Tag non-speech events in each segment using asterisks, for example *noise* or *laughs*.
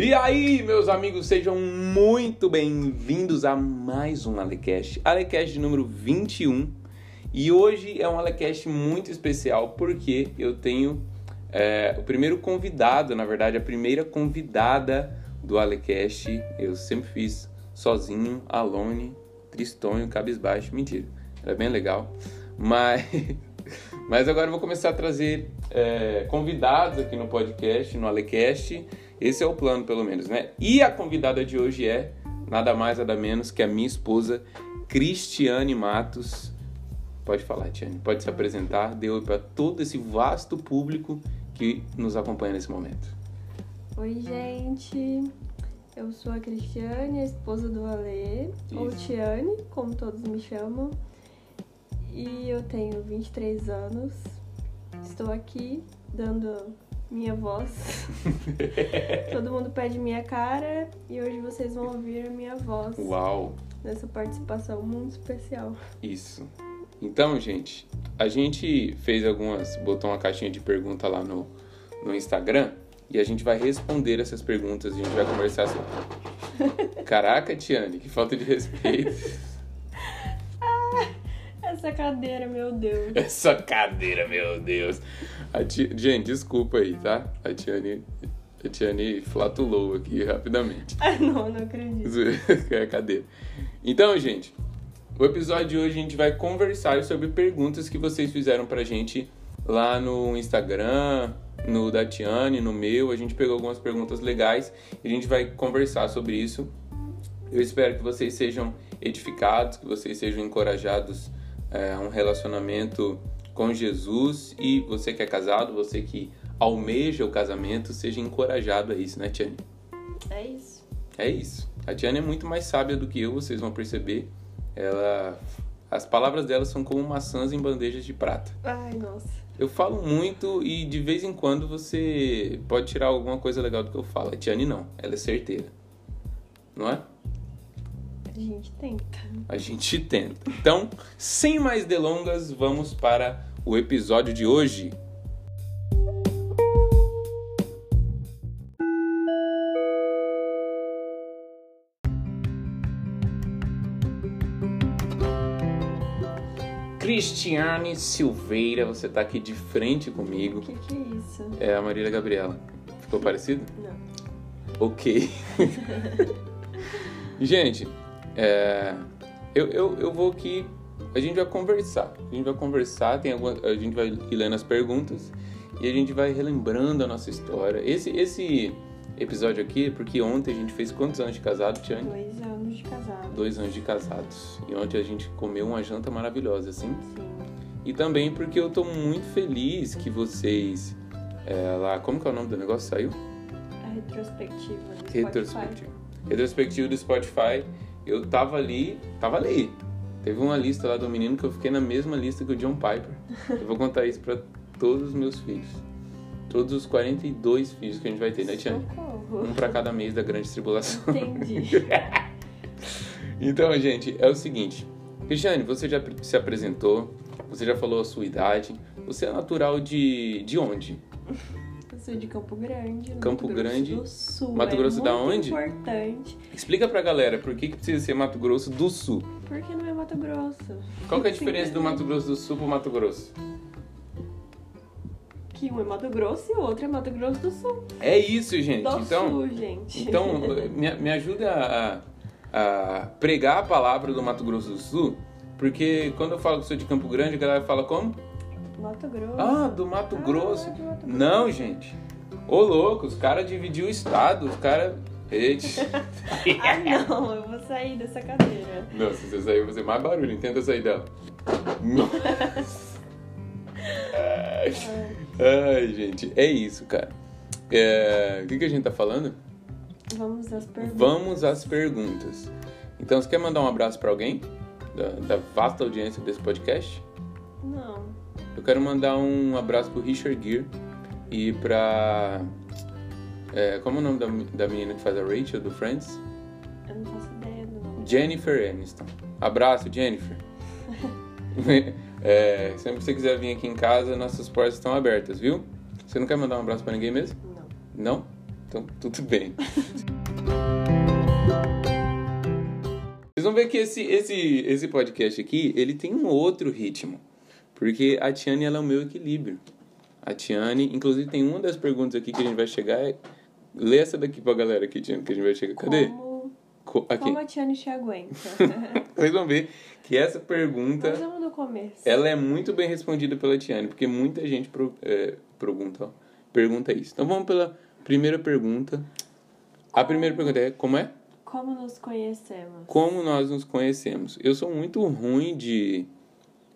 E aí, meus amigos, sejam muito bem-vindos a mais um Alecast, Alecast número 21. E hoje é um Alecast muito especial porque eu tenho é, o primeiro convidado, na verdade, a primeira convidada do Alecast. Eu sempre fiz sozinho, alone, tristonho, cabisbaixo. Mentira, era bem legal. Mas, *laughs* mas agora eu vou começar a trazer é, convidados aqui no podcast, no Alecast. Esse é o plano, pelo menos, né? E a convidada de hoje é nada mais, nada menos que a minha esposa, Cristiane Matos. Pode falar, Tiane. Pode se apresentar. Deu para todo esse vasto público que nos acompanha nesse momento. Oi, gente. Eu sou a Cristiane, a esposa do Alê, ou Tiane, como todos me chamam. E eu tenho 23 anos. Estou aqui dando minha voz. *laughs* Todo mundo pede minha cara e hoje vocês vão ouvir a minha voz. Uau! Nessa participação muito especial. Isso. Então, gente, a gente fez algumas. botou uma caixinha de pergunta lá no, no Instagram e a gente vai responder essas perguntas e a gente vai conversar sobre. *laughs* Caraca, Tiane, que falta de respeito. Essa cadeira, meu Deus. *laughs* Essa cadeira, meu Deus. Tia... Gente, desculpa aí, tá? A Tiane, a Tiane flatulou aqui rapidamente. Ah, *laughs* não, não acredito. *laughs* é a cadeira. Então, gente, o episódio de hoje a gente vai conversar sobre perguntas que vocês fizeram pra gente lá no Instagram, no da Tiane, no meu. A gente pegou algumas perguntas legais e a gente vai conversar sobre isso. Eu espero que vocês sejam edificados, que vocês sejam encorajados é, um relacionamento com Jesus e você que é casado, você que almeja o casamento, seja encorajado a isso, né, Tiane? É isso. É isso. A Tiane é muito mais sábia do que eu, vocês vão perceber. Ela, as palavras dela são como maçãs em bandejas de prata. Ai, nossa. Eu falo muito e de vez em quando você pode tirar alguma coisa legal do que eu falo. A Tiane não, ela é certeira. Não é? A gente tenta. A gente tenta. Então, sem mais delongas, vamos para o episódio de hoje. Cristiane Silveira, você está aqui de frente comigo. O que, que é isso? É a Marília Gabriela. Ficou parecido? Não. Ok. *laughs* Gente, é, eu, eu, eu vou aqui. A gente vai conversar. A gente vai conversar, tem alguma, a gente vai ir lendo as perguntas e a gente vai relembrando a nossa história. Esse, esse episódio aqui, porque ontem a gente fez quantos anos de casado, Tiane? Dois anos de casado. Dois anos de casados. E ontem a gente comeu uma janta maravilhosa, assim. Sim. E também porque eu tô muito feliz que vocês. É, lá, como que é o nome do negócio? Saiu? A retrospectiva do Retrospectiva. Retrospectiva do Spotify eu tava ali, tava ali. Teve uma lista lá do menino que eu fiquei na mesma lista que o John Piper. Eu vou contar isso para todos os meus filhos. Todos os 42 filhos que a gente vai ter, né, Tiane? Socorro. Um para cada mês da grande tribulação. Entendi. *laughs* então, gente, é o seguinte. Cristiane, você já se apresentou, você já falou a sua idade. Você é natural de, de onde? Sou de Campo Grande. Campo Mato Grosso Grande. Do Sul. Mato Grosso é da onde? importante. Explica pra galera por que, que precisa ser Mato Grosso do Sul. Porque não é Mato Grosso. Qual que é a diferença do Mato Grosso do Sul pro Mato Grosso? Que um é Mato Grosso e o outro é Mato Grosso do Sul. É isso, gente. Do então, Sul, gente. Então, me, me ajuda a, a pregar a palavra do Mato Grosso do Sul, porque quando eu falo que sou de Campo Grande, a galera fala como? Mato Grosso. Ah, do Mato Ah, Grosso. é do Mato Grosso. Não, gente. Ô, louco, os caras dividiu o estado, os caras... Eita. *laughs* Ah, não, eu vou sair dessa cadeira. Não, se você sair, eu vou fazer mais barulho. Tenta sair dela. Nossa. Ai, ai, gente. É isso, cara. É, O que, que a gente tá falando? Vamos às perguntas. Vamos às perguntas. Então, você quer mandar um abraço pra alguém? Da, da vasta audiência desse podcast? Não. Eu quero mandar um abraço pro Richard Gere e pra. é, como é o nome da, da menina que faz a Rachel do Friends? Eu não faço ideia do nome. Jennifer Aniston. Abraço, Jennifer. *laughs* É, sempre que você quiser vir aqui em casa, nossas portas estão abertas, viu? Você não quer mandar um abraço pra ninguém mesmo? Não. Não? Então, tudo bem. *laughs* Vocês vão ver que esse, esse, esse podcast aqui, ele tem um outro ritmo. Porque a Tiane, ela é o meu equilíbrio. A Tiane, inclusive, tem uma das perguntas aqui que a gente vai chegar. É... Lê essa daqui pra galera aqui, Tiane, que a gente vai chegar. Cadê? Como, Co- aqui. como a Tiane te aguenta? *laughs* Vocês vão ver que essa pergunta, Nós vamos no começo. ela é muito bem respondida pela Tiane, porque muita gente pro, é, pergunta, ó, pergunta isso. Então vamos pela primeira pergunta. A primeira pergunta é, como é? Como nos conhecemos? Como nós nos conhecemos? Eu sou muito ruim de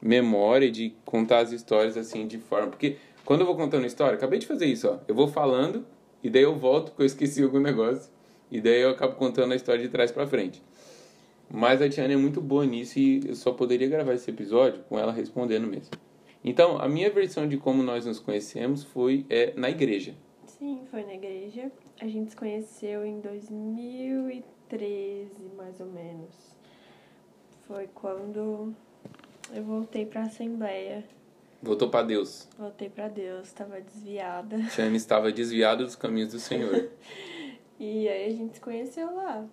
memória, de contar as histórias assim de forma. Porque quando eu vou contando história, acabei de fazer isso, ó. Eu vou falando e daí eu volto porque eu esqueci algum negócio. E daí eu acabo contando a história de trás pra frente. Mas a Tiana é muito boa nisso e eu só poderia gravar esse episódio com ela respondendo mesmo. Então, a minha versão de como nós nos conhecemos foi é, na igreja. Sim, foi na igreja. A gente se conheceu em 2013, mais ou menos. Foi quando eu voltei pra Assembleia. Voltou pra Deus. Voltei pra Deus, estava desviada. Tiana estava desviada dos caminhos do Senhor. *laughs* E aí a gente se conheceu lá.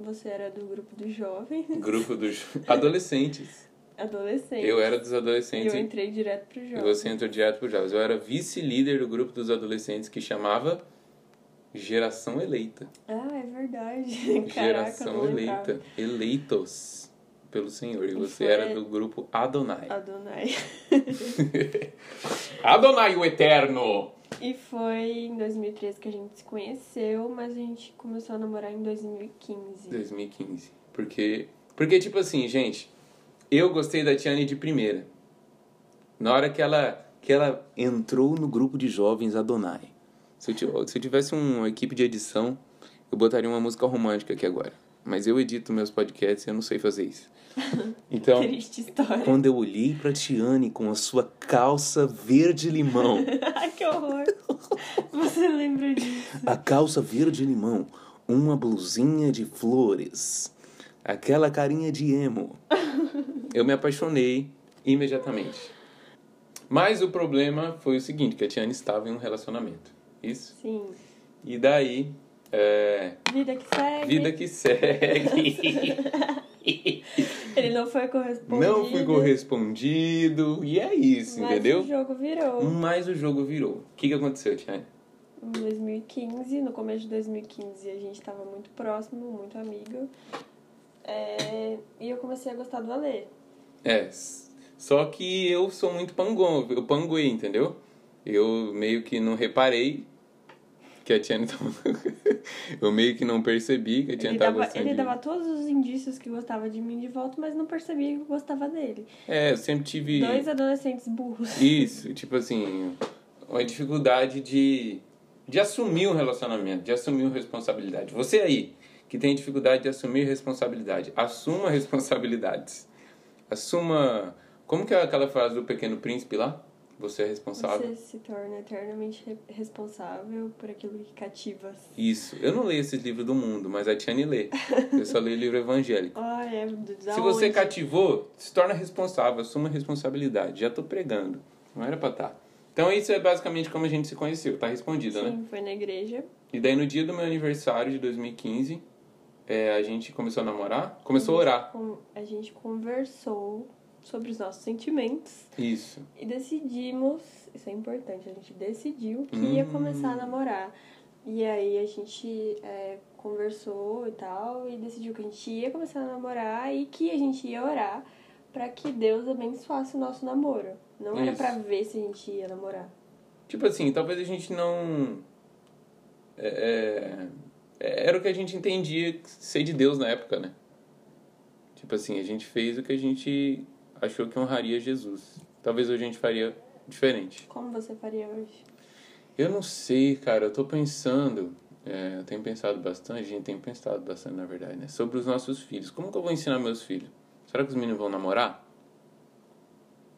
Você era do grupo dos jovens, Grupo dos *laughs* adolescentes. adolescentes. Eu era dos E adolescentes eu e entrei direto pro e jovem. você entrou direto pro Jovens. Eu era vice-líder do grupo dos adolescentes que chamava Geração Eleita. Ah, é verdade. *laughs* Caraca, Geração. Eleita. Eleitos pelo Senhor. E você foi- era do grupo Adonai. Adonai. *laughs* Adonai o Eterno! E foi em 2013 que a gente se conheceu, mas a gente começou a namorar em 2015. 2015. Porque, porque tipo assim, gente, eu gostei da Tiane de primeira. Na hora que ela, que ela entrou no grupo de jovens Adonai. Se eu, se eu tivesse uma equipe de edição, eu botaria uma música romântica aqui agora. Mas eu edito meus podcasts e eu não sei fazer isso. *laughs* Então, Triste história. quando eu olhei pra Tiane com a sua calça verde-limão, *laughs* Ai, que horror. Você lembra disso? a calça verde-limão, uma blusinha de flores, aquela carinha de emo, eu me apaixonei imediatamente. Mas o problema foi o seguinte, que a Tiane estava em um relacionamento. Isso. Sim. E daí, é, Vida que segue. vida que segue. *laughs* Ele não foi correspondido. Não fui correspondido. E é isso, mas entendeu? o jogo virou. Mas o jogo virou. O que, que aconteceu, Tiane? Em 2015, no começo de 2015, a gente tava muito próximo, muito amigo. É, E eu comecei a gostar do Alê. É, só que eu sou muito pangão, eu panguei, entendeu? Eu meio que não reparei que a Tiane *laughs* tava... eu meio que não percebi que a Tiane Ele tava dava, gostando ele de dava todos os indícios que gostava de mim de volta, mas não percebia que eu gostava dele. É, eu sempre tive... Dois adolescentes burros. Isso, tipo assim, uma dificuldade de, de assumir um relacionamento, de assumir uma responsabilidade. Você aí, que tem dificuldade de assumir responsabilidade, assuma *laughs* responsabilidades. Assuma... Como que é aquela frase do Pequeno Príncipe lá? Você é responsável. Você se torna eternamente re- responsável por aquilo que cativas. Isso. Eu não leio esses livros do mundo, mas a Tiane lê. Eu só leio livro evangélico. *laughs* Ah, é. Da Se você onde? cativou, se torna responsável, assuma a responsabilidade. Já tô pregando. Não era pra estar. Então isso é basicamente como a gente se conheceu. Tá respondido, né? Sim, foi na igreja. E daí no dia do meu aniversário de 2015, é, a gente começou a namorar, começou a orar. Com- A gente conversou sobre os nossos sentimentos Isso. e decidimos, isso é importante, a gente decidiu que ia Hum. começar a namorar. E aí a gente é, conversou e tal, e decidiu que a gente ia começar a namorar e que a gente ia orar pra que Deus abençoasse o nosso namoro. Não era Isso. pra ver se a gente ia namorar. Tipo assim, talvez a gente não. É, é, era o que a gente entendia ser de Deus na época, né? Tipo assim, a gente fez o que a gente achou que honraria Jesus. Talvez hoje a gente faria diferente. Como você faria hoje? Eu não sei, cara, eu tô pensando. é, eu tenho pensado bastante, a gente tem pensado bastante, na verdade, né? Sobre os nossos filhos. Como que eu vou ensinar meus filhos? Será que os meninos vão namorar?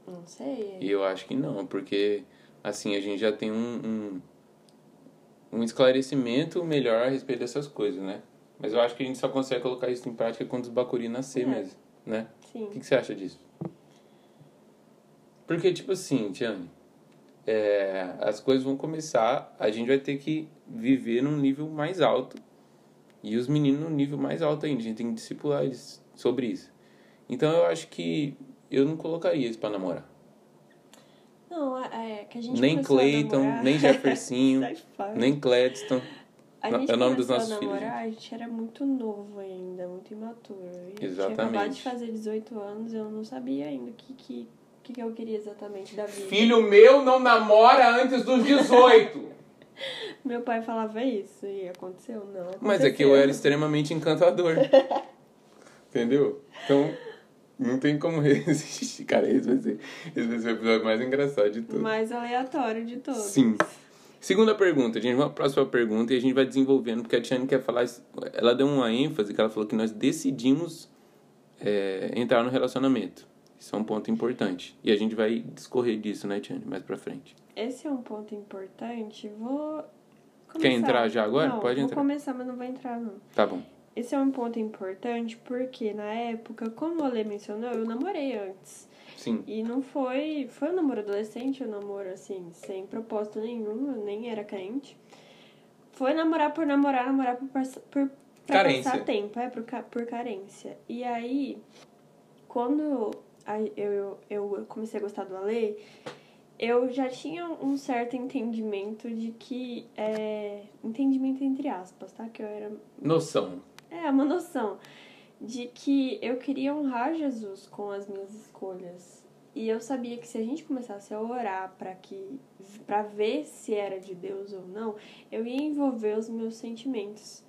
Não sei. E eu acho que não, porque assim a gente já tem um, um, um esclarecimento melhor a respeito dessas coisas, né? Mas eu acho que a gente só consegue colocar isso em prática quando os bacuri nascer É. mesmo, né? Sim. O que, que você acha disso? Porque, tipo assim, Tiane, é, as coisas vão começar, a gente vai ter que viver num nível mais alto. E os meninos num nível mais alto ainda. A gente tem que discipular eles sobre isso. Então eu acho que eu não colocaria eles pra namorar. Não, é que a gente Nem Clayton, nem Jeffersinho, *laughs* nem Cledston. Gente é o nome dos nossos filhos. A namorar, a gente era muito novo ainda, muito imaturo. Exatamente. Tinha acabado de fazer 18 anos, eu não sabia ainda o que, que, que, que eu queria exatamente da vida. Filho meu não namora antes dos 18! *laughs* Meu pai falava isso e aconteceu, não. Aconteceu. Mas é que eu era extremamente encantador. *laughs* Entendeu? Então, não tem como *laughs* resistir. Cara, esse vai ser, esse vai ser o episódio mais engraçado de todos. Mais aleatório de todos. Sim. Segunda pergunta, gente. Uma próxima pergunta e a gente vai desenvolvendo, porque a Tiane quer falar. Ela deu uma ênfase que ela falou que nós decidimos é, entrar no relacionamento. Isso é um ponto importante. E a gente vai discorrer disso, né, Tiane, mais pra frente. Esse é um ponto importante. Vou. Começar. Quer entrar já agora? Não, Pode entrar. Vou começar, mas não vou entrar, não. Tá bom. Esse é um ponto importante porque na época, como o Ale mencionou, eu namorei antes. Sim. E não foi. Foi um namoro adolescente, um namoro assim, sem propósito nenhum, eu nem era crente. Foi namorar por namorar, namorar por, por pra carência. passar tempo, é, por, por carência. E aí, quando eu, eu comecei a gostar do Ale, eu já tinha um certo entendimento de que. É, entendimento entre aspas, tá? Que eu era. Noção. É, uma noção de que eu queria honrar Jesus com as minhas escolhas. E eu sabia que se a gente começasse a orar para que para ver se era de Deus ou não, eu ia envolver os meus sentimentos.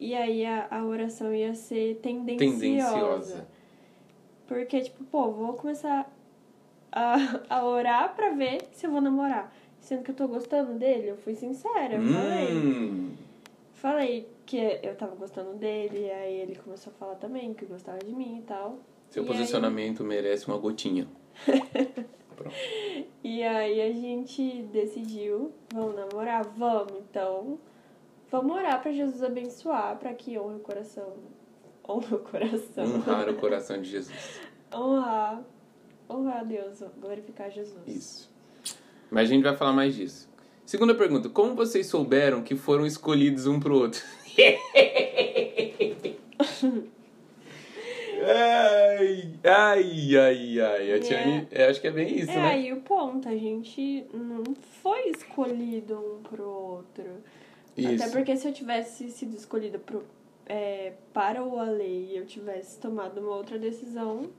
E aí a, a oração ia ser tendenciosa. tendenciosa. Porque, tipo, pô, vou começar a, a orar pra ver se eu vou namorar. Sendo que eu tô gostando dele, eu fui sincera, eu hum. falei. Falei que eu tava gostando dele, aí ele começou a falar também que gostava de mim e tal. Seu e posicionamento aí... merece uma gotinha. *laughs* Pronto. E aí a gente decidiu, vamos namorar? Vamos, então. Vamos orar pra Jesus abençoar, pra que honre o coração. Honre o coração. Honrar o *laughs* coração de Jesus. honrar. Honrar a Deus, glorificar Jesus. Isso. Mas a gente vai falar mais disso. Segunda pergunta: Como vocês souberam que foram escolhidos um pro outro? *laughs* ai, ai, ai, ai. A Tiane, é. acho que é bem isso, é, né? É, aí o ponto, a gente não foi escolhido um pro outro. Isso. Até porque se eu tivesse sido escolhida pro, é, para o Ale e eu tivesse tomado uma outra decisão,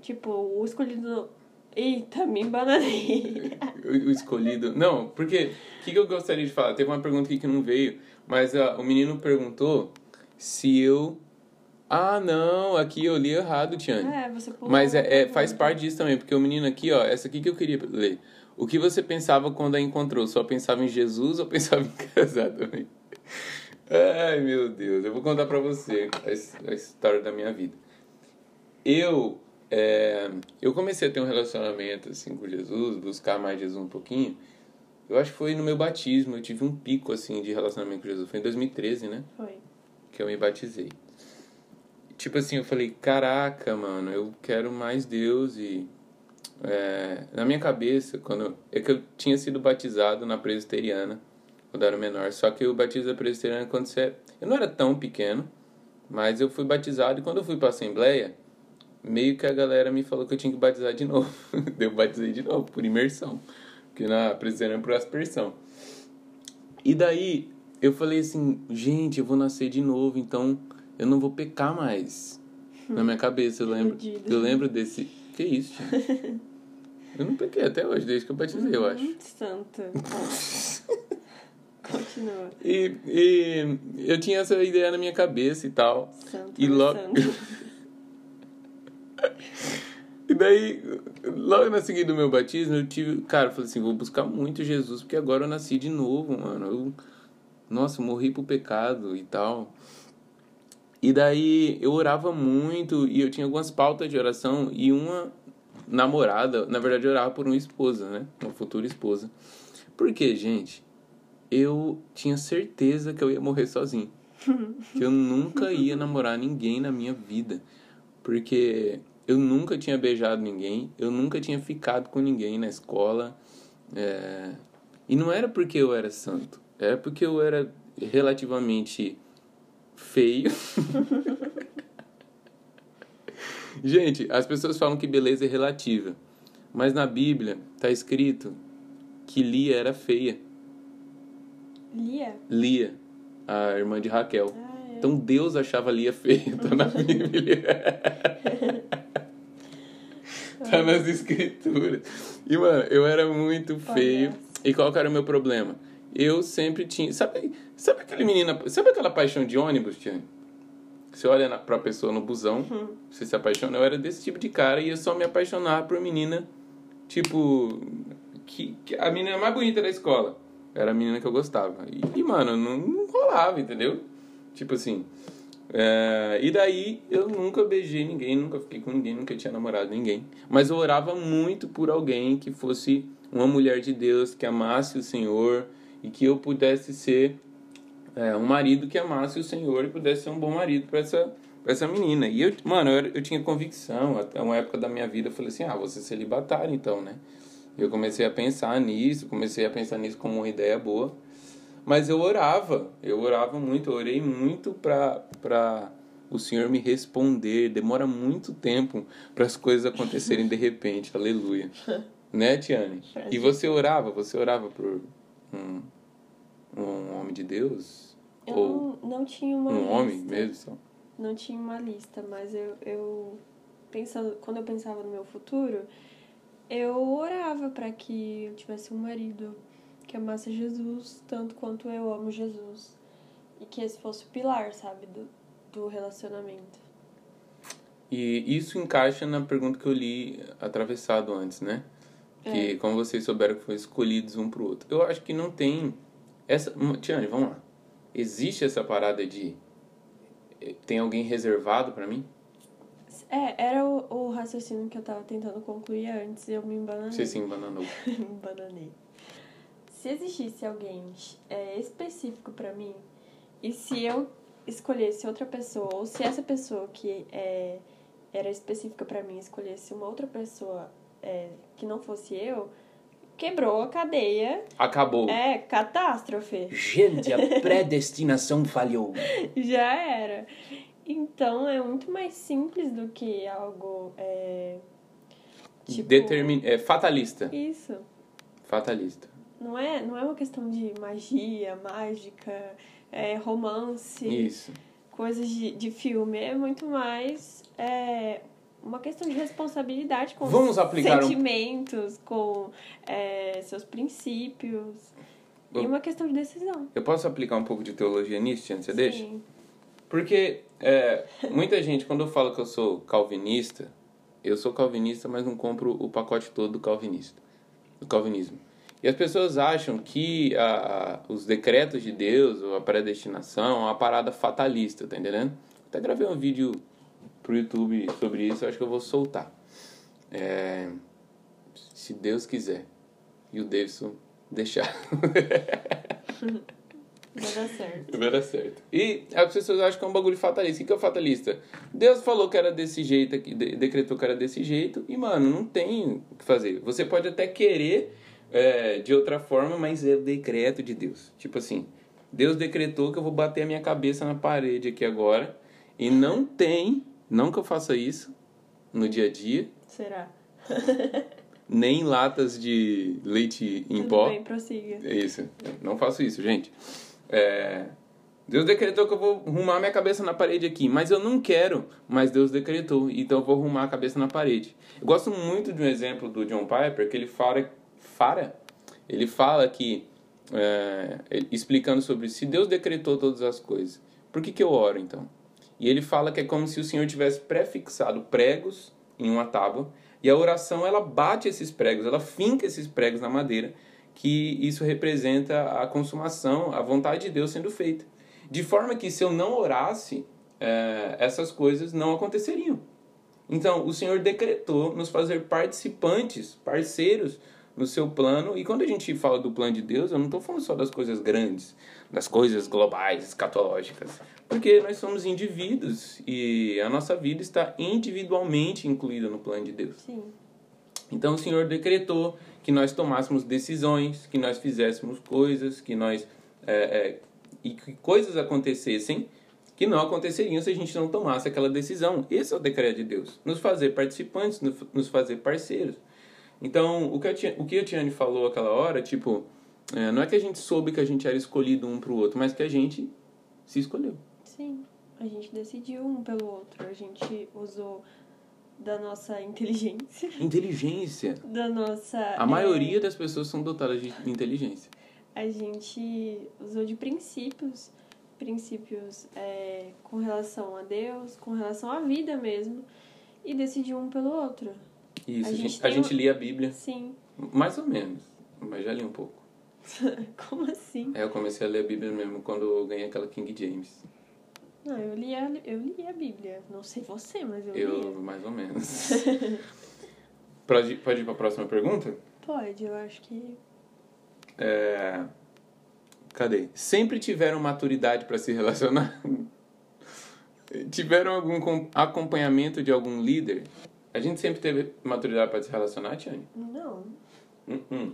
tipo, o escolhido Eita, me embananei. *laughs* o escolhido. Não, porque o que, que eu gostaria de falar? Teve uma pergunta aqui que não veio, mas uh, o menino perguntou se eu. Ah, não, aqui eu li errado, Tiane. É, você pulou Mas é, é, faz parte disso também, porque o menino aqui, ó, essa aqui que eu queria ler. O que você pensava quando a encontrou? Só pensava em Jesus ou *laughs* pensava em casar também? Ai, meu Deus, eu vou contar pra você a, a história da minha vida. Eu é, eu comecei a ter um relacionamento assim com Jesus, buscar mais Jesus um pouquinho. Eu acho que foi no meu batismo, eu tive um pico assim de relacionamento com Jesus. Foi em 2013, né? Foi. Que eu me batizei. Tipo assim, eu falei, caraca, mano, eu quero mais Deus e é, na minha cabeça, quando é que eu tinha sido batizado na presbiteriana quando eu era menor, só que o batismo da presbiteriana quando você, eu não era tão pequeno, mas eu fui batizado e quando eu fui para assembleia, meio que a galera me falou que eu tinha que batizar de *laughs* novo. *laughs* eu batizei de novo, por imersão. Porque na presbiteriana é por aspersão. E daí eu falei assim, gente, eu vou nascer de novo, então eu não vou pecar mais. Na minha cabeça, eu lembro. Eu lembro desse. Que isso, gente? *laughs* Eu não pequei até hoje, desde que eu batizei, eu acho. Santa. Continua. E, e eu tinha essa ideia na minha cabeça e tal. Santo, e logo. *laughs* E daí, logo na seguida do meu batismo, eu tive. Cara, eu falei assim: vou buscar muito Jesus, porque agora eu nasci de novo, mano. Eu, nossa, eu morri pro pecado e tal. E daí eu orava muito e eu tinha algumas pautas de oração e uma namorada, na verdade eu orava por uma esposa, né? Uma futura esposa. Porque, gente, eu tinha certeza que eu ia morrer sozinho. *laughs* que eu nunca ia namorar ninguém na minha vida. Porque eu nunca tinha beijado ninguém, eu nunca tinha ficado com ninguém na escola. É... E não era porque eu era santo, era porque eu era relativamente feio. *laughs* Gente, as pessoas falam que beleza é relativa, mas na Bíblia está escrito que Lia era feia. Lia? Lia, a irmã de Raquel. Ah, é. Então Deus achava Lia feia, tá na *laughs* Bíblia. *laughs* tá nas escrituras. E, mano, eu era muito feio. E qual que era o meu problema? Eu sempre tinha. Sabe, sabe aquele menina. Sabe aquela paixão de ônibus, Tiane? Você olha na, pra pessoa no busão, você se apaixona. Eu era desse tipo de cara e eu só me apaixonava por menina, tipo. Que, que a menina mais bonita da escola. Era a menina que eu gostava. E, mano, não, não rolava, entendeu? Tipo assim. é, e daí eu nunca beijei ninguém, nunca fiquei com ninguém, nunca tinha namorado ninguém. Mas eu orava muito por alguém que fosse uma mulher de Deus, que amasse o Senhor e que eu pudesse ser é, um marido que amasse o Senhor e pudesse ser um bom marido para essa, pra essa menina. E eu, mano, eu, eu tinha convicção, até uma época da minha vida, eu falei assim: ah, vou ser celibatário então, né? Eu comecei a pensar nisso, comecei a pensar nisso como uma ideia boa. Mas eu orava, eu orava muito, eu orei muito pra o Senhor me responder. Demora muito tempo para as coisas acontecerem de repente, *laughs* aleluia. Né, Tiane? E você orava? Você orava por um, um homem de Deus? Eu Ou não, não tinha uma um lista. homem mesmo? Só? Não tinha uma lista, mas eu, eu pensando, quando eu pensava no meu futuro, eu orava para que eu tivesse um marido que amasse Jesus tanto quanto eu amo Jesus. E que esse fosse o pilar, sabe, do, do relacionamento. E isso encaixa na pergunta que eu li atravessado antes, né? Que É. como vocês souberam que foram escolhidos um pro outro. Eu acho que não tem essa, uma- Tiane, vamos lá. Existe essa parada de eh, tem alguém reservado pra mim? É, era o, o raciocínio que eu tava tentando concluir antes e eu me embananei. Você se embananou. *laughs* me embananei. Se existisse alguém é, específico pra mim, e se eu escolhesse outra pessoa, ou se essa pessoa que é, era específica pra mim escolhesse uma outra pessoa é, que não fosse eu, quebrou a cadeia. Acabou. É, catástrofe. Gente, a predestinação falhou. *laughs* Já era. Então é muito mais simples do que algo. É, tipo, Determin... É fatalista. Isso. Fatalista. Não é, não é uma questão de magia, mágica, é, romance, Isso. coisas de, de filme. É muito mais é, uma questão de responsabilidade com Vamos aplicar um- sentimentos, com é, seus princípios. E Eu- uma questão de decisão. Eu posso aplicar um pouco de teologia nisso, Tiane? Você deixa? Sim. Porque é, muita gente, quando eu falo que eu sou calvinista, eu sou calvinista, mas não compro o pacote todo do calvinista, do calvinismo. E as pessoas acham que a, a- os decretos de Deus, ou a predestinação, é uma parada fatalista, tá entendendo? Até gravei um vídeo pro YouTube sobre isso, acho que eu vou soltar. É, se Deus quiser. E o Davidson deixar. *laughs* Vai dar certo. Vai dar certo. E as pessoas acham que é um bagulho fatalista. O que é fatalista? Deus falou que era desse jeito, aqui, de- decretou que era desse jeito, e, mano, não tem o que fazer. Você pode até querer é, de outra forma, mas é o decreto de Deus. Tipo assim, Deus decretou que eu vou bater a minha cabeça na parede aqui agora, e não tem, não que eu faça isso no dia a dia, Será? *laughs* nem latas de leite em Tudo pó. bem, prossiga. É isso. Não faço isso, gente. É, Deus decretou que eu vou arrumar minha cabeça na parede aqui, mas eu não quero, mas Deus decretou, então eu vou arrumar a cabeça na parede. Eu gosto muito de um exemplo do John Piper, que ele fala, fala ele fala que, é, explicando sobre se Deus decretou todas as coisas, por que, que eu oro então? E ele fala que é como se o Senhor tivesse prefixado pregos em uma tábua, e a oração ela bate esses pregos, ela finca esses pregos na madeira, que isso representa a consumação, a vontade de Deus sendo feita. De forma que se eu não orasse, eh, essas coisas não aconteceriam. Então, o Senhor decretou nos fazer participantes, parceiros no seu plano. E quando a gente fala do plano de Deus, eu não estou falando só das coisas grandes, das coisas globais, escatológicas. Porque nós somos indivíduos e a nossa vida está individualmente incluída no plano de Deus. Sim. Então o Senhor decretou que nós tomássemos decisões, que nós fizéssemos coisas, que nós é, é, e que coisas acontecessem que não aconteceriam se a gente não tomasse aquela decisão. Esse é o decreto de Deus, nos fazer participantes, nos fazer parceiros. Então, o que a, o que a Tiane falou aquela hora, tipo, é, não é que a gente soube que a gente era escolhido um pro outro, mas que a gente se escolheu. Sim, a gente decidiu um pelo outro, a gente usou da nossa inteligência. *laughs* Inteligência? Da nossa. A é... maioria das pessoas são dotadas de inteligência. A gente usou de princípios princípios é, com relação a Deus, com relação à vida mesmo, e decidiu um pelo outro. Isso, a, a gente, a gente lia a Bíblia. Sim. Mais ou menos, mas já li um pouco. *laughs* Como assim? É, eu comecei a ler a Bíblia mesmo quando eu ganhei aquela King James. Não, eu li a, eu li a Bíblia. Não sei você, mas eu, eu li. mais ou menos. *laughs* pode, pode ir para a próxima pergunta? Pode, eu acho que... É... Cadê? Sempre tiveram maturidade para se relacionar? *laughs* tiveram algum acompanhamento de algum líder? A gente sempre teve maturidade para se relacionar, Tiane? Não. Uh -uh.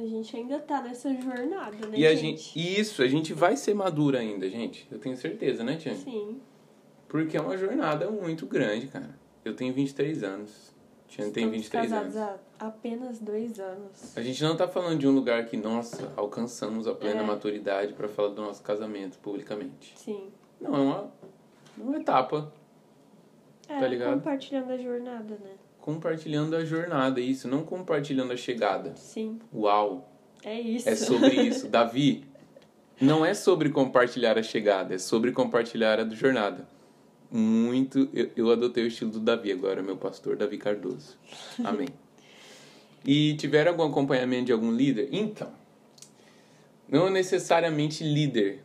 A gente ainda tá nessa jornada, né, e a gente? gente? Isso, a gente vai ser madura ainda, gente. Eu tenho certeza, né, Tiane? Sim. Porque é uma jornada muito grande, cara. Eu tenho 23 anos. Tiane tem 23 casados anos. há apenas dois anos. A gente não tá falando de um lugar que, nossa, alcançamos a plena é. maturidade para falar do nosso casamento publicamente. Sim. Não, é uma, uma etapa. É, tá ligado? compartilhando a jornada, né? Compartilhando a jornada, isso, não compartilhando a chegada. Sim. Uau! É isso. É sobre isso. *laughs* Davi, não é sobre compartilhar a chegada, é sobre compartilhar a jornada muito. Eu, eu adotei o estilo do Davi agora, meu pastor Davi Cardoso. Amém. *laughs* e tiveram algum acompanhamento de algum líder? Então, não necessariamente líder.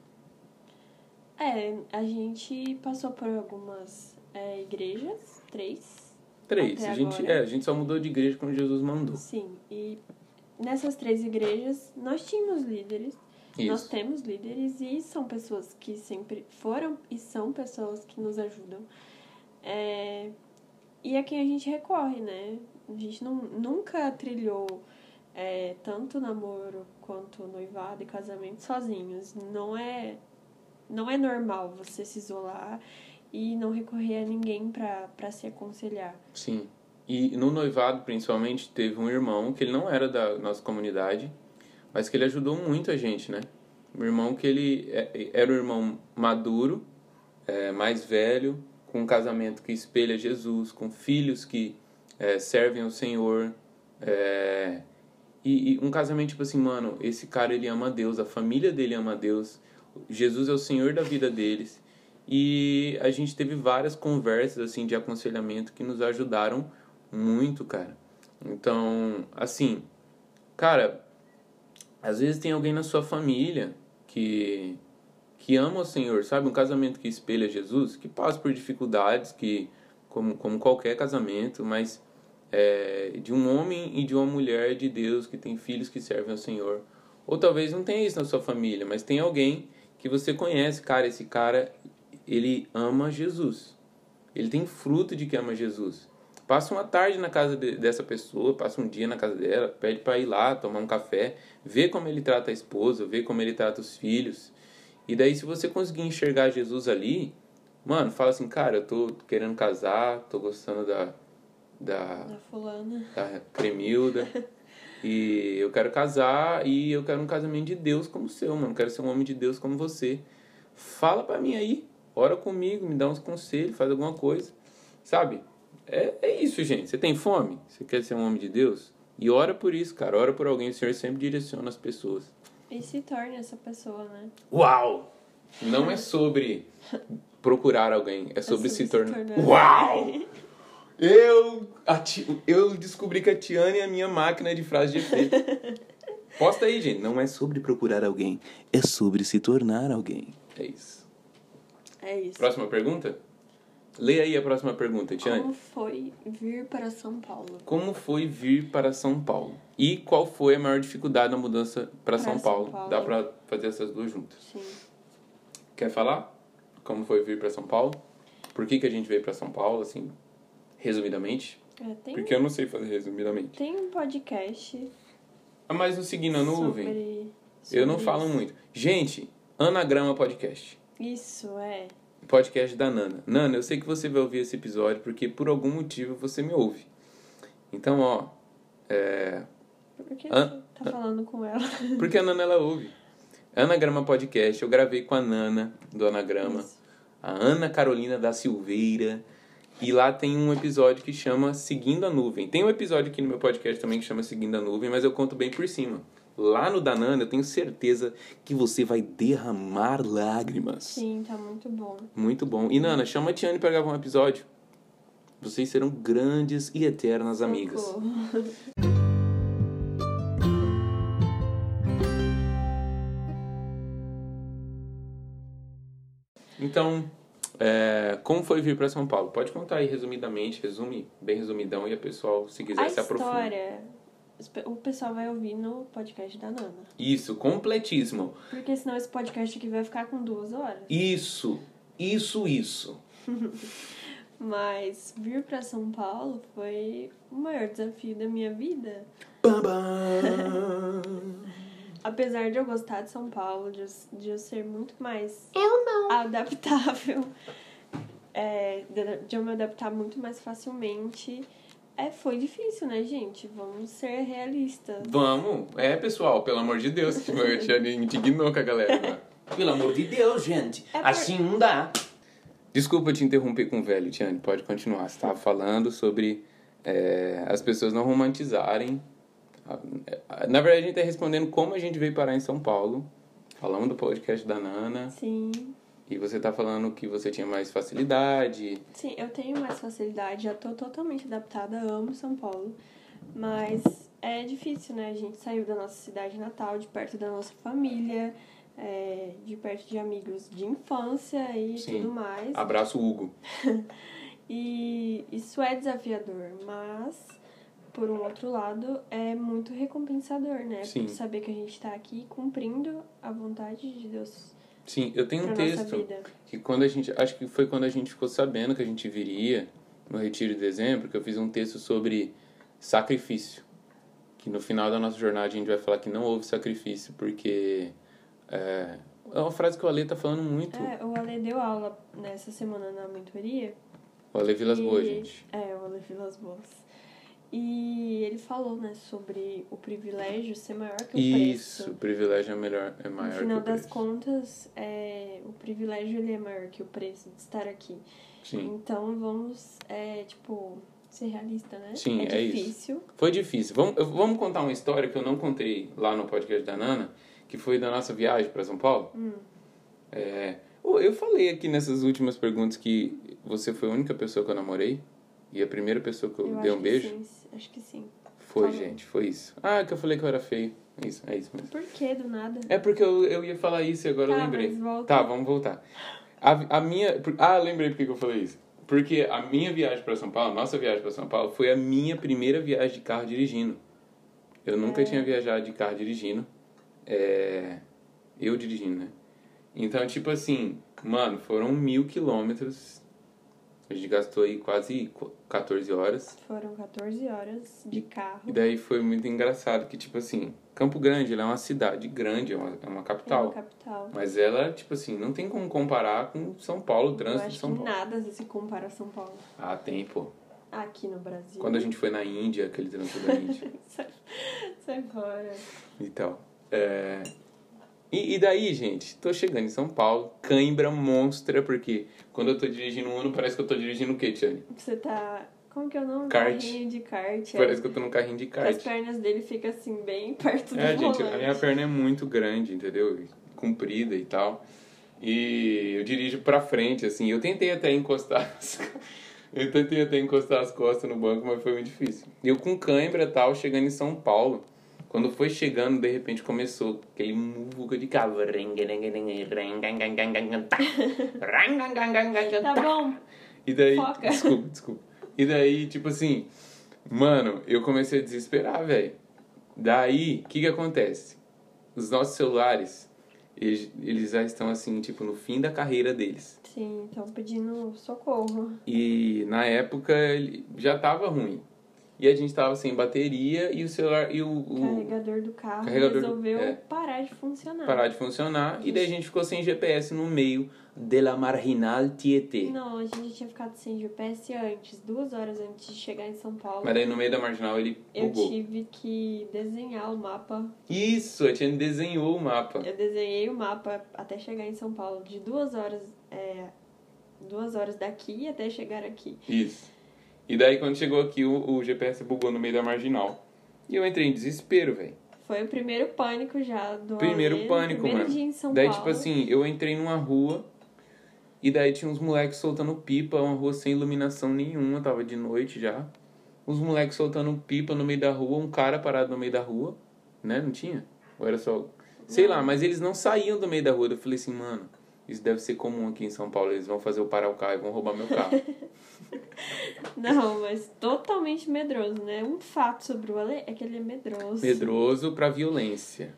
É, a gente passou por algumas é, igrejas, três. Três. a gente, é, a gente só mudou de igreja quando Jesus mandou. Sim, e nessas três igrejas nós tínhamos líderes isso. Nós temos líderes e são pessoas que sempre foram e são pessoas que nos ajudam. É, e a quem a gente recorre, né? A gente não, nunca trilhou é, tanto namoro quanto noivado e casamento sozinhos. Não é, não é normal você se isolar e não recorrer a ninguém para se aconselhar. Sim. E no noivado, principalmente, teve um irmão que ele não era da nossa comunidade, mas que ele ajudou muito a gente, né? Um irmão que ele é, era um irmão maduro, é, mais velho, com um casamento que espelha Jesus, com filhos que é, servem ao Senhor. É, e, e, um casamento tipo assim, mano, esse cara ele ama Deus, a família dele ama Deus, Jesus é o Senhor da vida deles. E a gente teve várias conversas assim de aconselhamento que nos ajudaram muito, cara. Então, assim, cara, às vezes tem alguém na sua família que que ama o Senhor, sabe? Um casamento que espelha Jesus, que passa por dificuldades, que como, como qualquer casamento, mas é, de um homem e de uma mulher de Deus que tem filhos que servem ao Senhor. Ou talvez não tenha isso na sua família, mas tem alguém que você conhece, cara, esse cara, ele ama Jesus. Ele tem fruto de que ama Jesus. Passa uma tarde na casa de, dessa pessoa, passa um dia na casa dela, pede para ir lá tomar um café, vê como ele trata a esposa, vê como ele trata os filhos. E daí, se você conseguir enxergar Jesus ali, mano, fala assim, cara, eu tô querendo casar, tô gostando da. Da, da fulana. Da Cremilda. e eu quero casar e eu quero um casamento de Deus como o seu, mano. Quero ser um homem de Deus como você. Fala pra mim aí, ora comigo, me dá uns conselhos, faz alguma coisa. Sabe? É, é isso, gente. Você tem fome? Você quer ser um homem de Deus? E ora por isso, cara. Ora por alguém. O Senhor sempre direciona as pessoas. E se torne essa pessoa, né? Uau! Não é sobre procurar alguém. É sobre, é sobre se, tornar... se, tornar... Uau! Eu, eu descobri que a Tiane é a minha máquina de frase de efeito. *laughs* Posta aí, gente. Não é sobre procurar alguém. É sobre se tornar alguém. É isso. É isso. Próxima pergunta? Leia aí a próxima pergunta, Tiane. Como foi vir para São Paulo? Como foi vir para São Paulo? E qual foi a maior dificuldade na mudança para São, Paulo? Paulo? Dá para fazer essas duas juntas. Sim. Quer falar? Como foi vir para São Paulo? Por que, que a gente veio para São Paulo, assim, resumidamente? É, tem... Porque eu não sei fazer resumidamente. Tem um podcast Mas no Seguindo a Nuvem, sobre, eu não sobre falo isso. muito. Gente, Anagrama Podcast. Isso, é. Podcast da Nana. Nana, eu sei que você vai ouvir esse episódio porque por algum motivo você me ouve. Então, ó, é, Por que você tá falando com ela? *laughs* porque a Nana ela ouve. Anagrama Podcast, eu gravei com a Nana do Anagrama, Isso. a Ana Carolina da Silveira. E lá tem um episódio que chama Seguindo a Nuvem. Tem um episódio aqui no meu podcast também que chama Seguindo a Nuvem, mas eu conto bem por cima. Lá no da Nana, eu tenho certeza que você vai derramar lágrimas. Sim, tá muito bom. Muito bom. E Nana, chama a Tiane pra gravar um episódio. Vocês serão grandes e eternas amigas. Socorro. Então, é, como foi vir pra São Paulo? Pode contar aí resumidamente, resume bem resumidão e a pessoal, se quiser, A se aprofunda. história, o pessoal vai ouvir no podcast da Nana. Isso, completíssimo. Porque senão esse podcast aqui vai ficar com duas horas. Isso, isso, isso. *laughs* Mas vir pra São Paulo foi o maior desafio da minha vida. *laughs* Apesar de eu gostar de São Paulo, de eu, de eu ser muito mais eu não. adaptável, *laughs* é, de, de eu me adaptar muito mais facilmente, é, foi difícil, né, gente? Vamos ser realistas. Vamos. É, pessoal, pelo amor de Deus. Tipo, a Tiane indignou com a galera. né? Pelo amor de Deus, gente. É por- Assim não dá. Desculpa te interromper com o velho, Tiane. Pode continuar. Você estava falando sobre é, as pessoas não romantizarem. Na verdade, a gente está respondendo como a gente veio parar em São Paulo. Falamos do podcast da Nana. Sim, E você tá falando que você tinha mais facilidade. sim, eu tenho mais facilidade, já tô totalmente adaptada, amo São Paulo. Mas é difícil, né? A gente saiu da nossa cidade natal, de perto da nossa família, é, de perto de amigos de infância e Sim. tudo mais. Abraço, Hugo. *laughs* E isso é desafiador, mas por um outro lado é muito recompensador, né? Sim. Por saber que a gente tá aqui cumprindo a vontade de Deus Sim, eu tenho um texto que quando a gente. Acho que foi quando a gente ficou sabendo que a gente viria no Retiro de Dezembro, que eu fiz um texto sobre sacrifício. Que no final da nossa jornada a gente vai falar que não houve sacrifício, porque. É, é uma frase que o Ale tá falando muito. É, o Ale deu aula nessa semana na mentoria. O Ale Vilas e- Boas, gente. É, o Ale Vilas Boas. E ele falou, né, sobre o privilégio ser maior que o Isso, preço. o privilégio é melhor, é No maior que final das preço. contas, é, o privilégio ele é maior que o preço de estar aqui. Sim. Então vamos, é, tipo, ser realista, né? Sim, é é isso. difícil. Foi difícil. Vamos, vamos contar uma história que eu não contei lá no podcast da Nana, que foi da nossa viagem para São Paulo. Hum. É, eu falei aqui nessas últimas perguntas que você foi a única pessoa que eu namorei e a primeira pessoa que eu, Eu dei um beijo. sim, acho que sim. Foi, gente, foi isso. Ah, que eu falei que eu era feio. Isso, é isso mesmo. Por que do nada? É porque eu, eu ia falar isso e agora eu Tá, lembrei. mas volta. Tá, vamos voltar. A, a minha. Ah, lembrei porque que eu falei isso. Porque a minha viagem para São Paulo, nossa viagem para São Paulo, foi a minha primeira viagem de carro dirigindo. Eu nunca É. tinha viajado de carro dirigindo. É, eu dirigindo, né? Então, tipo assim, mano, foram mil quilômetros. A gente gastou aí quase qu- 14 horas. Foram 14 horas de carro. E daí foi muito engraçado que, tipo assim, Campo Grande, ela é uma cidade grande, é uma, é uma É capital. uma capital. Mas ela, tipo assim, não tem como comparar com São Paulo, o Eu trânsito de São que Paulo. nada se compara a São Paulo. Ah, tem, pô. Aqui no Brasil. Quando a gente foi na Índia, aquele trânsito da Índia *laughs* sai fora. e tal. É... E, e daí, gente, tô chegando em São Paulo, cãibra monstra, porque quando eu tô dirigindo um Uno, parece que eu tô dirigindo o quê, Tiane? Você tá. Como que é o nome? Kart. Carrinho de kart. é. Parece que eu tô num carrinho de Que As kart. pernas dele ficam assim, bem perto do É, gente, volante. a minha perna é muito grande, entendeu? Comprida e tal. E eu dirijo pra frente, assim. Eu tentei até encostar. *laughs* as- Eu tentei até encostar as costas no banco, mas foi muito difícil. Eu com cãibra e tal, chegando em São Paulo. Quando foi chegando, de repente começou aquele muvuca de carro. Tá bom. E daí. Foca. Desculpa, desculpa. E daí, tipo assim, mano, eu comecei a desesperar, velho. Daí, o que que acontece? Os nossos celulares, eles, eles já estão assim, tipo, no fim da carreira deles. Sim, estão pedindo socorro. E na época ele já tava ruim. E a gente tava sem bateria e o celular e o, o carregador do carro carregador do- resolveu é. parar de funcionar. parar de funcionar. E daí a gente ficou sem GPS no meio de la Marginal Tietê. Não, a gente tinha ficado sem GPS antes, duas horas antes de chegar em São Paulo. Mas daí no meio da Marginal ele Eu bugou. tive que desenhar o mapa. Isso, a Tiane desenhou o mapa. Eu desenhei o mapa até chegar em São Paulo, de duas horas, é, duas horas daqui até chegar aqui. Isso. E daí quando chegou aqui o, o GPS bugou no meio da Marginal. E eu entrei em desespero, velho. Foi o primeiro pânico já do Primeiro pânico, primeiro mano. dia em São daí, Paulo. tipo assim, eu entrei numa rua e daí tinha uns moleques soltando pipa, uma rua sem iluminação nenhuma, tava de noite já. Os moleques soltando pipa no meio da rua, um cara parado no meio da rua, né? Não tinha? Ou era só. Sei lá, mas eles não saíam do meio da rua. Eu falei assim, mano, isso deve ser comum aqui em São Paulo. Eles vão fazer eu parar o carro e vão roubar meu carro. *laughs* Não, mas totalmente medroso, né? Um fato sobre o Ale é que ele é medroso. Medroso pra violência.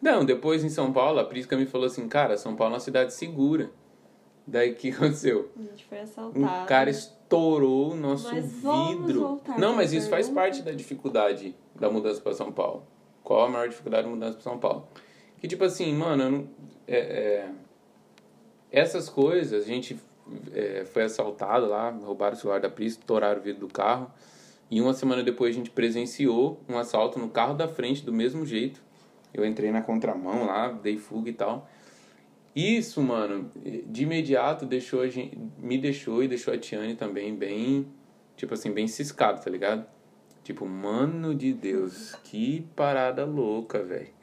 Não, depois em São Paulo, a Prisca me falou assim, cara, São Paulo é uma cidade segura. Daí *laughs* o que aconteceu? A gente foi Um assaltado. cara estourou o nosso Mas vidro. Não, mas isso faz parte da dificuldade da mudança pra São Paulo. Qual a maior dificuldade da mudança pra São Paulo? Que tipo assim, mano, eu não, é, é, essas coisas, a gente é, foi assaltado lá, roubaram o celular da Prisca, estouraram o vidro do carro. E uma semana depois a gente presenciou um assalto no carro da frente do mesmo jeito. Eu entrei na contramão lá, dei fuga e tal. Isso, mano, de imediato deixou a gente, me deixou e deixou a Tiane também bem, tipo assim, bem ciscado, tá ligado? Tipo, mano de Deus, que parada louca, velho.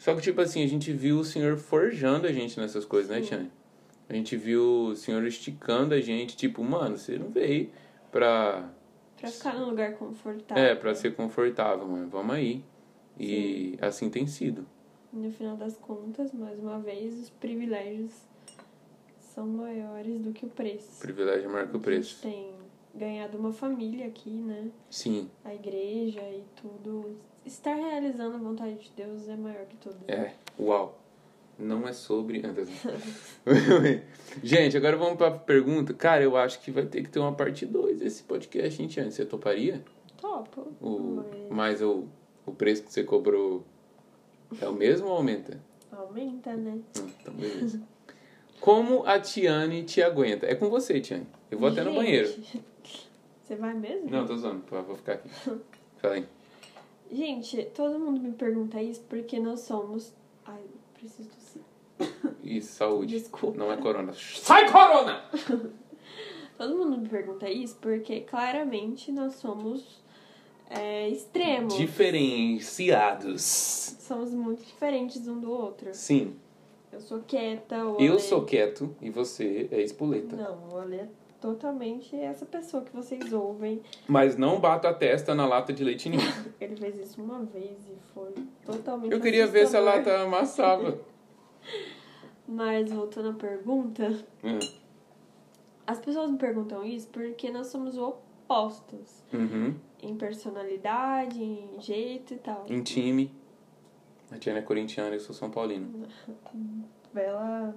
Só que, tipo assim, a gente viu o senhor forjando a gente nessas coisas, né, Tiane? A gente viu o senhor esticando a gente, tipo, mano, você não veio pra, Pra ficar num lugar confortável. é, pra ser confortável, mano. Vamos aí. E assim tem sido. No final das contas, mais uma vez, os privilégios são maiores do que o preço. O privilégio é maior que o A gente preço. tem ganhado uma família aqui, né? Sim, A igreja e tudo. Estar realizando a vontade de Deus é maior que tudo. é. Uau. Não é sobre. *laughs* Gente, agora vamos pra pergunta. Cara, eu acho que vai ter que ter uma parte 2 desse podcast, hein, Tiane? Você toparia? Topo. O, Mas mas o, o preço que você cobrou é o mesmo ou aumenta? aumenta, né? Hum, Então, beleza. Como a Tiane te aguenta? É com você, Tiane. Eu vou até no Gente, banheiro. Você vai mesmo? Não, tô zoando. Vou ficar aqui. *laughs* Fala aí. Gente, todo mundo me pergunta isso porque nós somos. Ai, preciso tossir. *coughs* Isso, saúde. Desculpa. Não é corona. Sai, corona! *coughs* Todo mundo me pergunta isso porque claramente nós somos é, extremos. Diferenciados. Somos muito diferentes um do outro. Sim. Eu sou quieta, o Eu Ale- sou quieto e você é espoleta. Não, o Ale é totalmente essa pessoa que vocês ouvem. Mas não bato a testa na lata de leite nenhum. *laughs* Ele fez isso uma vez e foi totalmente Eu queria ver se a assustador. lata amassava. *laughs* Mas voltando à pergunta, Hum. as pessoas me perguntam isso porque nós somos opostos Uhum. em personalidade, em jeito e tal. Em time. A Tiana é corintiana e eu sou São Paulino. Bela.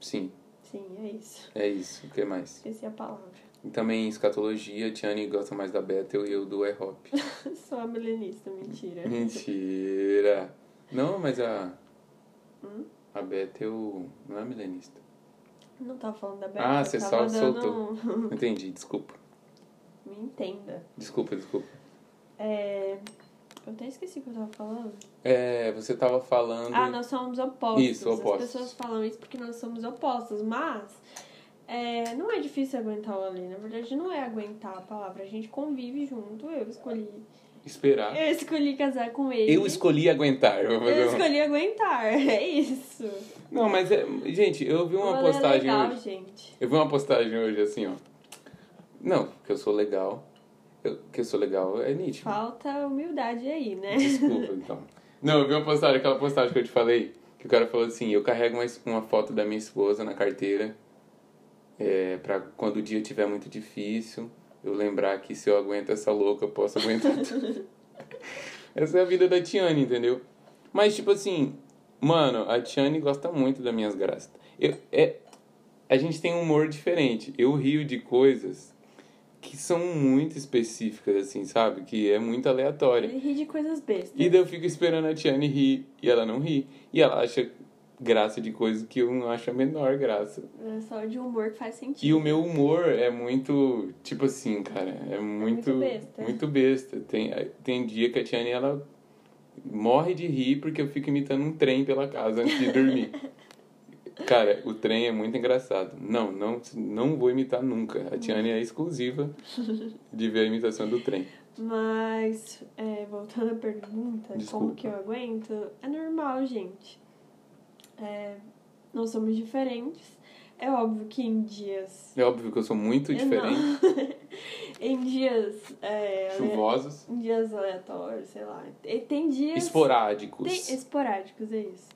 Sim, Sim, é isso. é isso. O que mais? Esqueci a palavra. E também em escatologia, a Tiane gosta mais da Bethel e eu do E-Hop. *laughs* Sou a milenista, mentira. Mentira! Não, mas a. Hum? A Bethel não é milenista. Não tava falando da Beth. Ah, você só dando... soltou. Entendi, desculpa. *laughs* Me entenda. Desculpa, desculpa. É... Eu até esqueci o que eu tava falando. É, você tava falando. Ah, nós somos opostos. Isso, opostos. As pessoas falam isso porque nós somos opostos, mas é, não é difícil aguentar o Ali. Na verdade, não é aguentar a palavra. A gente convive junto. Eu escolhi. Esperar. Eu escolhi casar com ele. Eu escolhi aguentar. Eu Eu escolhi aguentar. *laughs* É isso. Não, mas é. Gente, eu vi uma é postagem legal, hoje. gente. Eu vi uma postagem hoje assim, ó. Não, que eu sou legal. Eu, que eu sou legal é nítido. Falta humildade aí, né? Desculpa, então. Não, eu vi uma postagem, aquela postagem que eu te falei, que o cara falou assim, eu carrego uma, uma foto da minha esposa na carteira, é, pra quando o dia estiver muito difícil, eu lembrar que se eu aguento essa louca, eu posso aguentar tudo. *laughs* essa é a vida da Tiane, entendeu? Mas, tipo assim, mano, a Tiane gosta muito das minhas graças. Eu, é, a gente tem um humor diferente. Eu rio de coisas que são muito específicas, assim, sabe? Que é muito aleatória. Ele ri de coisas bestas. E daí eu fico esperando a Tiane rir e ela não ri. E ela acha graça de coisas que eu não acho a menor graça. É só de humor que faz sentido. E o meu humor é muito, tipo assim, cara, é muito, muito besta. muito besta. Tem, tem dia que a Tiane, ela morre de rir porque eu fico imitando um trem pela casa antes de dormir. *laughs* Cara, o trem é muito engraçado. Não, não, não vou imitar nunca. A Tiane é exclusiva de ver a imitação do trem. Mas, é, voltando à pergunta, Desculpa. como que eu aguento? É normal, gente. É, nós somos diferentes. É óbvio que em dias. É óbvio que eu sou muito diferente. *laughs* em dias. É, Chuvosos, Em dias aleatórios, sei lá. E tem dias. esporádicos. Tem, esporádicos, é isso.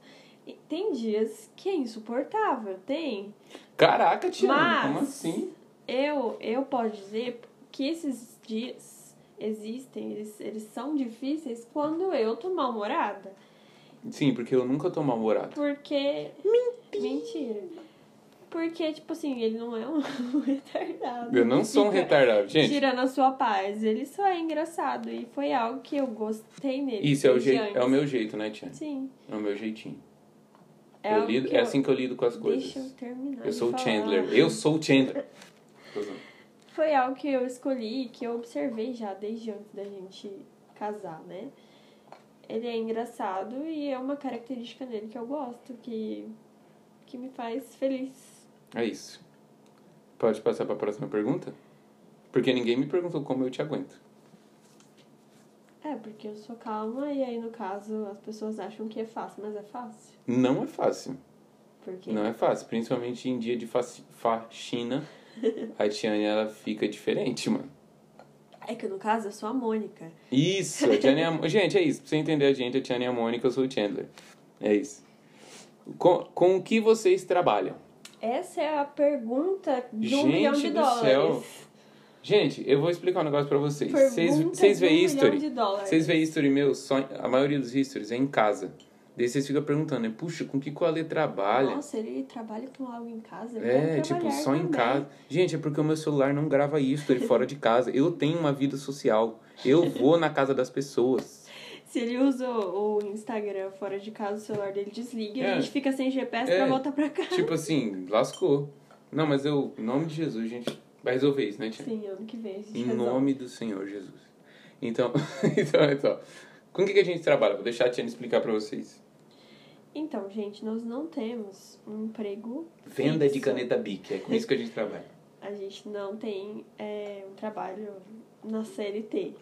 E tem dias que é insuportável, tem. Caraca, Mas- como assim? Eu, eu posso dizer que esses dias existem, eles, eles são difíceis quando eu tô mal-humorada. Sim, porque eu nunca tô mal-humorado. Porque. Mentira. Porque, tipo assim, ele não é um *laughs* retardado. Eu não sou um fica retardado. Gente, Tirando a sua paz. Ele só é engraçado. E foi algo que eu gostei nele. isso é o, jeito, é o meu jeito, né, Tiane? Sim. É o meu jeitinho. É, eu lido, é assim que eu lido com as Deixa eu coisas. terminar. Eu sou o. Chandler. Eu sou o Chandler. *laughs* Foi algo que eu escolhi, que eu observei já desde antes da gente casar, né? Ele é engraçado e é uma característica dele que eu gosto, que, que me faz feliz. É isso. Pode passar para a próxima pergunta? Porque ninguém me perguntou como eu te aguento. É, porque eu sou calma e aí, no caso, as pessoas acham que é fácil, mas é fácil. Não é fácil. Porque Não é fácil. Principalmente em dia de faxina. *laughs* A Tiane, ela fica diferente, mano. é que, no caso, eu sou a Mônica. Isso, a Tiane é a... *laughs* Gente, é isso. Pra você entender a gente, a Tiane é a Mônica, eu sou o Chandler. É isso. Com, com o que vocês trabalham? Essa é a pergunta de um Gente milhão de do dólares. céu. Gente, eu vou explicar um negócio pra vocês. Vocês veem history? Vocês veem history meu? Só, a maioria dos histories é em casa. Daí vocês ficam perguntando, né? Puxa, com que o Ale trabalha? Nossa, ele trabalha com algo em casa. É, tipo, só em também. casa. Gente, é porque o meu celular não grava history fora de casa. Eu tenho uma vida social. Eu vou na casa das pessoas. *laughs* Se ele usa o Instagram fora de casa, o celular dele desliga e É. a gente fica sem GPS É. pra voltar pra cá. Tipo assim, lascou. Não, mas eu, em nome de Jesus, gente vai resolver isso, né, Tia? Sim, ano que vem a gente Em resolve. nome do Senhor Jesus. Então, *laughs* então, então. Com o que, que a gente trabalha? Vou deixar a Tiana explicar pra vocês. Então, gente, nós não temos um emprego Venda de fixo. caneta Bic, é com isso que a gente trabalha. A gente não tem é, um trabalho na CLT.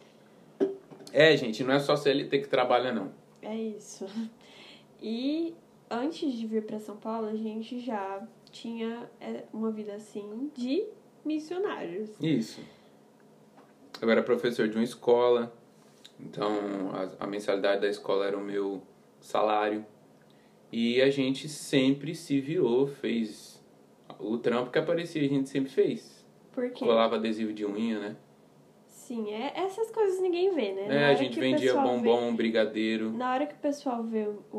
É, gente, não é só CLT que trabalha, não. É isso. *laughs* E antes de vir pra São Paulo, a gente já tinha é, uma vida assim de missionários. Isso. Eu era professor de uma escola, então a, a mensalidade da escola era o meu salário. E a gente sempre se virou, fez o trampo que aparecia, a gente sempre fez. Porque, Colava adesivo de unha, né? sim, é, essas coisas ninguém vê, né? É, a gente vendia bombom, brigadeiro. vê- na hora que o pessoal vê o,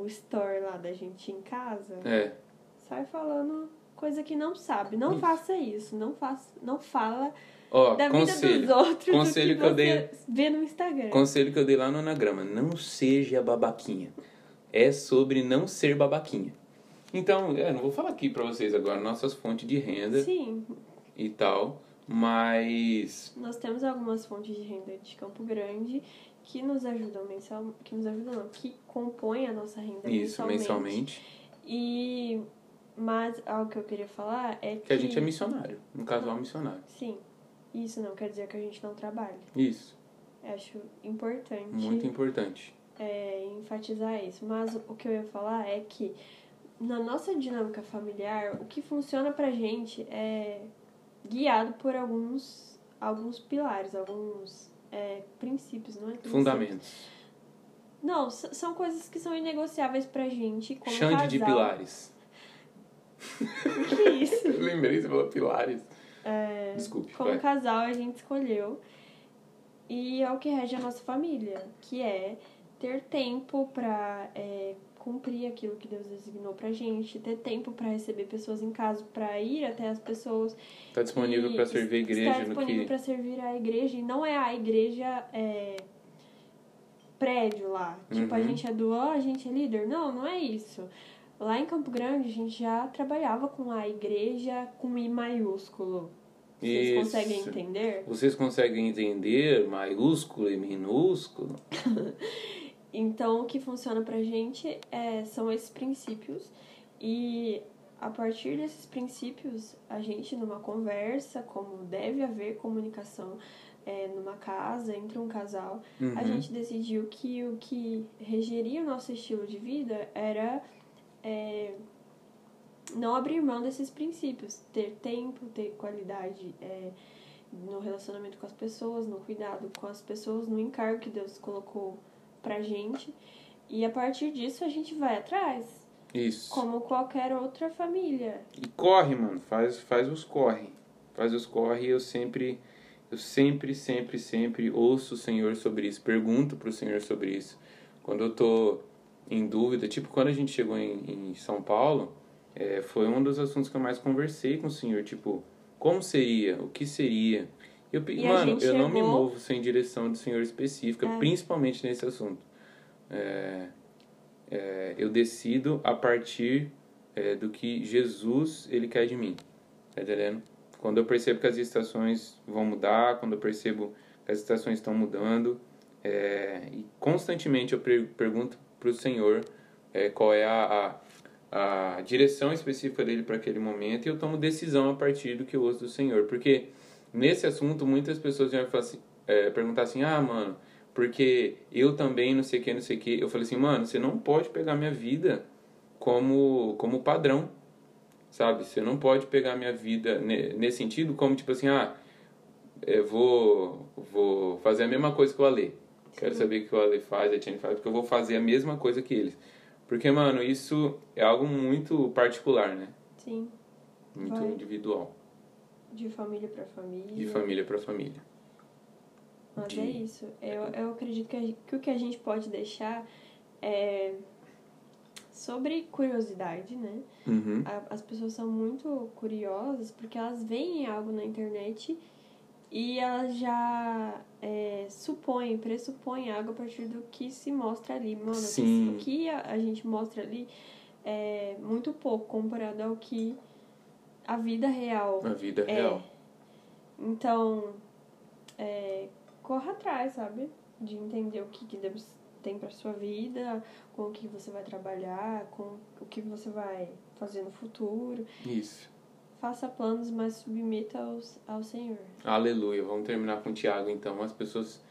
o store lá da gente em casa, É, sai falando coisa que não sabe. Não Isso. faça isso. Não, faça, não fala ó, da vida conselho. dos outros Conselho do que que, eu dei- vê no Instagram. Conselho que eu dei lá no anagrama: não seja babaquinha. É sobre não ser babaquinha. Então, é, não vou falar aqui pra vocês agora nossas fontes de renda Sim, e tal, mas nós temos algumas fontes de renda de Campo Grande que nos ajudam mensal, que nos ajudam não, que compõem a nossa renda isso, mensalmente. mensalmente, E mas algo que eu queria falar é que, que a gente é missionário, um casal missionário. Sim. Isso não quer dizer que a gente não trabalhe. Isso, Eu acho importante muito importante. é, enfatizar isso. Mas o que eu ia falar é que na nossa dinâmica familiar, o que funciona pra gente é guiado por alguns, alguns pilares, alguns é, princípios, não é? Princípios. Fundamentos. Não, são coisas que são inegociáveis pra gente como Xande casal. de pilares. Que isso? *laughs* Lembrei, você falou pilares. É, Desculpe, como vai. casal a gente escolheu e é o que rege a nossa família, que é ter tempo pra é, cumprir aquilo que Deus designou pra gente, ter tempo para receber pessoas em casa, para ir até as pessoas. Está disponível para servir a igreja está disponível que... para servir a igreja e não é a igreja é, prédio lá. Tipo, a Uhum. gente é do ó, a gente é líder. Não, não é isso. Lá em Campo Grande a gente já trabalhava com a igreja com I maiúsculo. Vocês Isso. conseguem entender? Vocês conseguem entender maiúsculo e minúsculo? *laughs* Então, o que funciona pra gente é, são esses princípios e a partir desses princípios, a gente numa conversa, como deve haver comunicação é, numa casa, entre um casal, a Uhum. gente decidiu que o que regeria o nosso estilo de vida era é, não abrir mão desses princípios, ter tempo, ter qualidade é, no relacionamento com as pessoas, no cuidado com as pessoas, no encargo que Deus colocou pra gente. E a partir disso a gente vai atrás, Isso. como qualquer outra família. E corre, mano. Faz, faz os corre. Faz os corre eu sempre, eu sempre, sempre, sempre ouço o Senhor sobre isso. Pergunto pro Senhor sobre isso. Quando eu tô em dúvida, tipo quando a gente chegou em, em São Paulo, é, foi um dos assuntos que eu mais conversei com o Senhor. Tipo, como seria? O que seria? Eu, E mano, eu não me chegou- movo sem direção do Senhor específica, É. principalmente nesse assunto. É, é, eu decido a partir é, do que Jesus ele quer de mim. Tá entendendo? Quando eu percebo que as estações vão mudar, quando eu percebo que as estações estão mudando, é, e constantemente eu per- pergunto para o Senhor é, qual é a, a, a direção específica dele para aquele momento e eu tomo decisão a partir do que eu ouço do Senhor. Porque nesse assunto muitas pessoas vão assim, é, perguntar assim: ah, mano, porque eu também não sei o que, não sei o que. Eu falei assim, mano, você não pode pegar minha vida como, como padrão, sabe? Você não pode pegar minha vida ne- nesse sentido como tipo assim, ah, eu vou, vou fazer a mesma coisa que o Ale. Quero saber o que o Ale faz, a Tiane faz, porque eu vou fazer a mesma coisa que eles. Porque, mano, isso é algo muito particular, né? Sim, Muito Vai. individual. de família pra família. De família para família. Mas de- é isso. Eu, eu acredito que, a que o que a gente pode deixar é sobre curiosidade, né? Uhum. As pessoas são muito curiosas porque elas veem algo na internet e elas já é, supõem, pressupõem algo a partir do que se mostra ali. Mano, o que- Sim. o que a, a gente mostra ali é muito pouco comparado ao que a vida real A vida é. real. Então, é, corra atrás, sabe? De entender o que, que Deus tem pra sua vida, com o que você vai trabalhar, com o que você vai fazer no futuro. Isso. Faça planos, mas submeta aos, ao Senhor. Aleluia. Vamos terminar com o Tiago, então. As pessoas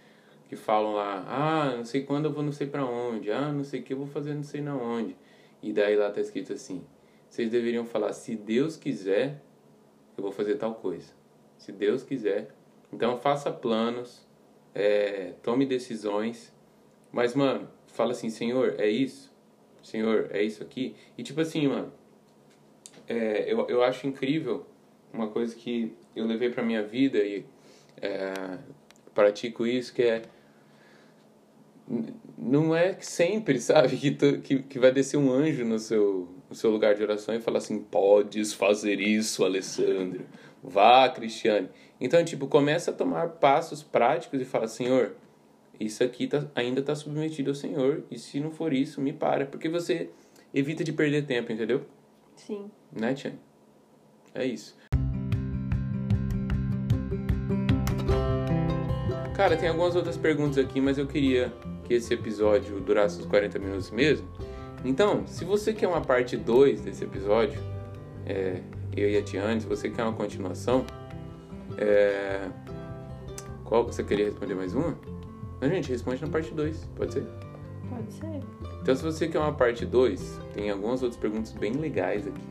que falam lá, ah, não sei quando eu vou não sei pra onde, ah, não sei o que eu vou fazer não sei na onde. E daí lá tá escrito assim, vocês deveriam falar, se Deus quiser, eu vou fazer tal coisa. Se Deus quiser. Então faça planos, é, tome decisões. Mas, mano, fala assim, Senhor, é isso? Senhor, é isso aqui? E tipo assim, mano, é, eu, eu acho incrível uma coisa que eu levei pra minha vida e é, pratico isso, que é não é sempre, sabe, que, tu- que, que vai descer um anjo no seu, no seu lugar de oração e falar assim, podes fazer isso, Alessandro. Vá, Cristiane. Então, tipo, começa a tomar passos práticos e fala, Senhor, isso aqui tá, ainda está submetido ao Senhor, e se não for isso, me para. Porque você evita de perder tempo, entendeu? Sim. Né, Tiane? É isso. Cara, tem algumas outras perguntas aqui, mas eu queria que esse episódio durasse os 40 minutos mesmo. Então, se você quer uma parte 2 desse episódio, é, eu e a Tiane, se você quer uma continuação, é, qual você queria responder mais uma? Não, gente, responde na parte 2, pode ser? Pode ser. Então, se você quer uma parte 2, tem algumas outras perguntas bem legais aqui.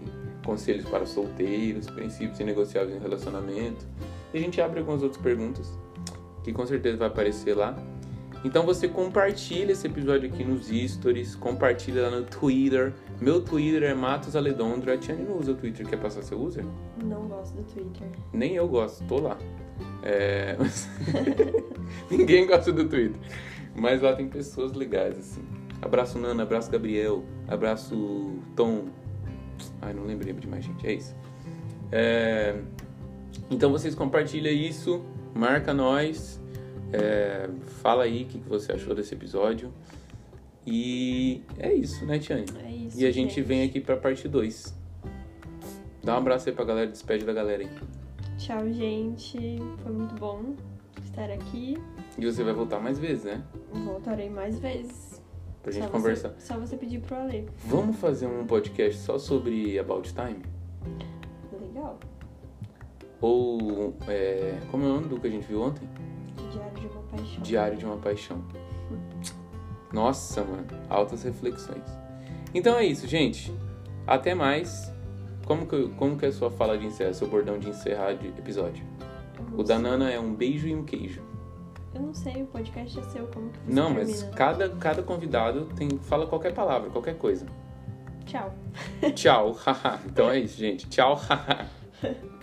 Conselhos para solteiros, princípios inegociáveis em relacionamento. E a gente abre algumas outras perguntas que com certeza vai aparecer lá. Então você compartilha esse episódio aqui nos stories, compartilha lá no Twitter. Meu Twitter é Matos Aledondro. A Tiane não usa o Twitter, quer passar seu user? Não gosto do Twitter. Nem eu gosto, tô lá. É, *laughs* Ninguém gosta do Twitter. Mas lá tem pessoas legais, assim. Abraço Nana, abraço Gabriel, abraço Tom. Ai, não lembrei de mais gente, é isso. É... Então vocês compartilham isso, marca nós, é... fala aí o que você achou desse episódio. E é isso, né, Tiane? É isso. E a gente, gente. vem aqui pra parte 2. Dá um abraço aí pra galera, despede da galera aí. Tchau, gente. Foi muito bom estar aqui. E você vai voltar mais vezes, né? Voltarei mais vezes. Pra gente só conversar. Você, só você pedir pro Ale. Vamos fazer um podcast só sobre About Time? Legal. Ou, é, como é o nome do que a gente viu ontem? Diário de uma paixão. Diário de uma Paixão. *laughs* Nossa, mano, altas reflexões. Então é isso, gente. Até mais. Como que, como que é a sua fala de encerrar, seu bordão de encerrar de episódio? O da Nana é um beijo e um queijo. Eu não sei, o podcast é seu, como que você Não, mas termina? cada, cada convidado tem fala qualquer palavra, qualquer coisa. Tchau. Tchau. haha. *laughs* então é isso, gente. Tchau. haha. *laughs*